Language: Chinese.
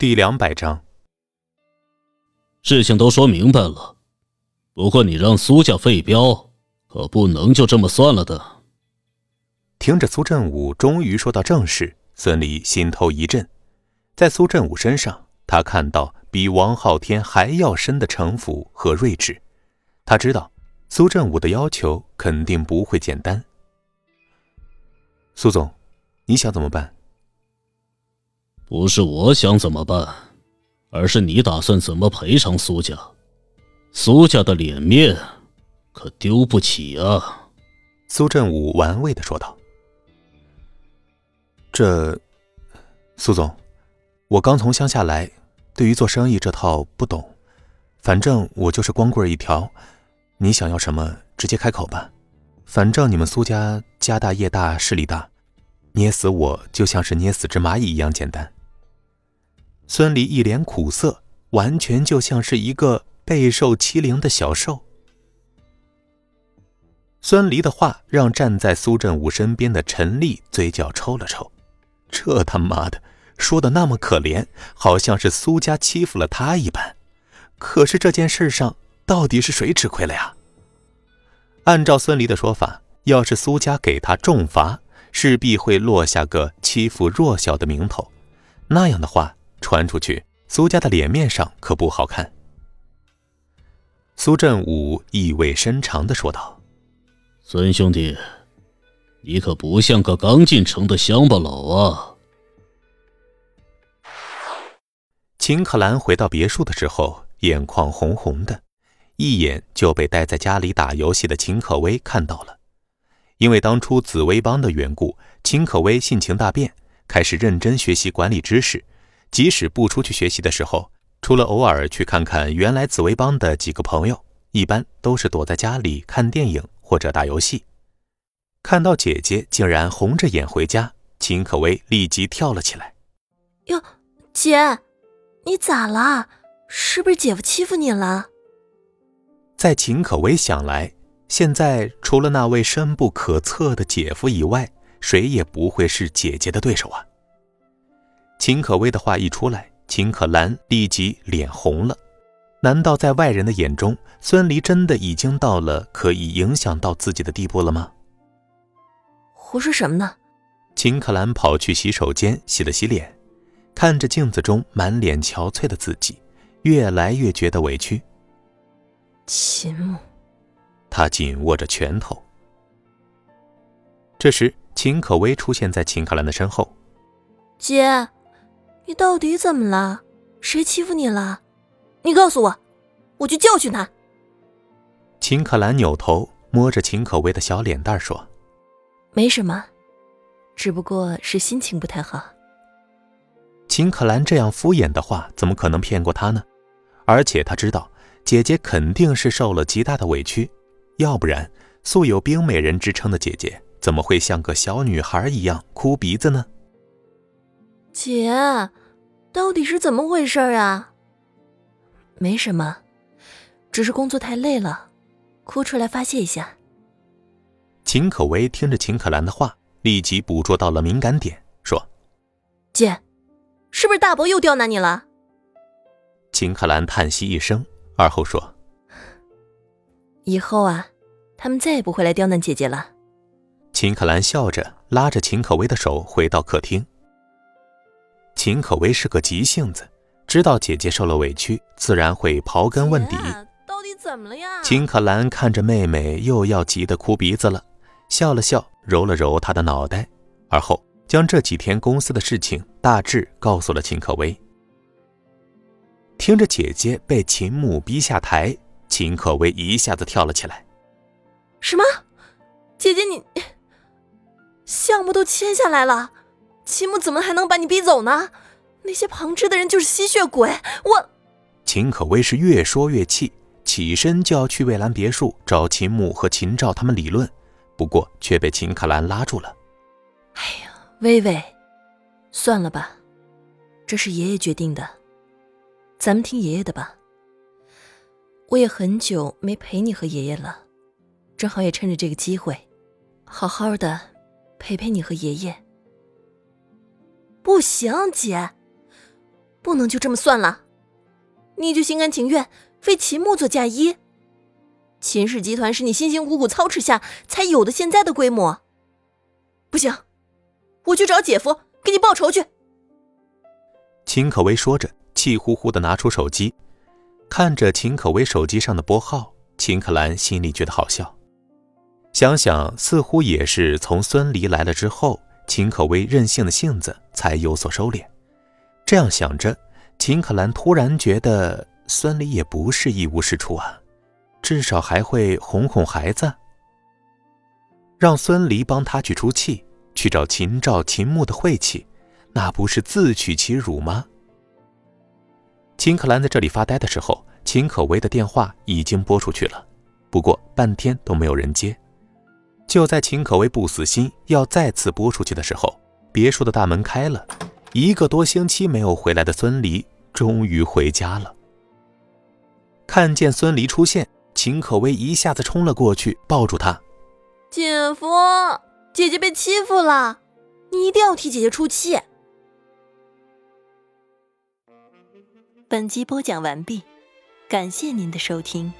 第两百章，事情都说明白了，不过你让苏家废标，可不能就这么算了的。听着苏振武终于说到正事，孙离心头一震，在苏振武身上，他看到比王昊天还要深的城府和睿智。他知道苏振武的要求肯定不会简单。苏总，你想怎么办？不是我想怎么办，而是你打算怎么赔偿苏家？苏家的脸面可丢不起啊！苏振武玩味的说道。这，苏总，我刚从乡下来，对于做生意这套不懂，反正我就是光棍一条。你想要什么，直接开口吧。反正你们苏家家大业大势力大，捏死我就像是捏死只蚂蚁一样简单。孙离一脸苦涩，完全就像是一个备受欺凌的小兽。孙离的话让站在苏振武身边的陈丽嘴角抽了抽。这他妈的说的那么可怜，好像是苏家欺负了他一般。可是这件事上到底是谁吃亏了呀？按照孙离的说法，要是苏家给他重罚，势必会落下个欺负弱小的名头。那样的话传出去，苏家的脸面上可不好看。苏振武意味深长的说道：“孙兄弟。”你可不像个刚进城的乡巴佬啊！秦可兰回到别墅的时候，眼眶红红的，一眼就被待在家里打游戏的秦可薇看到了。因为当初紫薇帮的缘故，秦可薇性情大变，开始认真学习管理知识。即使不出去学习的时候，除了偶尔去看看原来紫薇帮的几个朋友，一般都是躲在家里看电影或者打游戏。看到姐姐竟然红着眼回家，秦可薇立即跳了起来。哟，姐，你咋了？是不是姐夫欺负你了？在秦可薇想来，现在除了那位深不可测的姐夫以外，谁也不会是姐姐的对手啊。秦可薇的话一出来，秦可兰立即脸红了。难道在外人的眼中，孙离真的已经到了可以影响到自己的地步了吗？胡说什么呢？秦可兰跑去洗手间洗了洗脸，看着镜子中满脸憔悴的自己，越来越觉得委屈。秦牧，他紧握着拳头。这时，秦可薇出现在秦可兰的身后。姐，你到底怎么了？谁欺负你了？你告诉我，我去教训他。秦可兰扭头摸着秦可薇的小脸蛋说。没什么，只不过是心情不太好。秦可兰这样敷衍的话，怎么可能骗过他呢？而且他知道姐姐肯定是受了极大的委屈，要不然素有冰美人之称的姐姐怎么会像个小女孩一样哭鼻子呢？姐，到底是怎么回事啊？没什么，只是工作太累了，哭出来发泄一下。秦可薇听着秦可兰的话，立即捕捉到了敏感点，说：“姐，是不是大伯又刁难你了？”秦可兰叹息一声，而后说：“以后啊，他们再也不会来刁难姐姐了。”秦可兰笑着拉着秦可薇的手回到客厅。秦可薇是个急性子，知道姐姐受了委屈，自然会刨根问底。到底怎么了呀？秦可兰看着妹妹又要急得哭鼻子了。笑了笑，揉了揉她的脑袋，而后将这几天公司的事情大致告诉了秦可薇。听着姐姐被秦牧逼下台，秦可薇一下子跳了起来：“什么？姐姐你项目都签下来了，秦牧怎么还能把你逼走呢？那些旁支的人就是吸血鬼！我……”秦可薇是越说越气，起身就要去蔚蓝别墅找秦牧和秦照他们理论。不过却被秦可兰拉住了。哎呀，微微，算了吧，这是爷爷决定的，咱们听爷爷的吧。我也很久没陪你和爷爷了，正好也趁着这个机会，好好的陪陪你和爷爷。不行，姐，不能就这么算了。你就心甘情愿为秦牧做嫁衣？秦氏集团是你辛辛苦苦操持下才有的现在的规模。不行，我去找姐夫给你报仇去。秦可薇说着，气呼呼的拿出手机，看着秦可薇手机上的拨号，秦可兰心里觉得好笑。想想，似乎也是从孙离来了之后，秦可薇任性的性子才有所收敛。这样想着，秦可兰突然觉得孙离也不是一无是处啊。至少还会哄哄孩子，让孙离帮他去出气，去找秦赵、秦牧的晦气，那不是自取其辱吗？秦可兰在这里发呆的时候，秦可薇的电话已经拨出去了，不过半天都没有人接。就在秦可薇不死心要再次拨出去的时候，别墅的大门开了，一个多星期没有回来的孙离终于回家了。看见孙离出现。秦可薇一下子冲了过去，抱住他。姐夫，姐姐被欺负了，你一定要替姐姐出气。本集播讲完毕，感谢您的收听。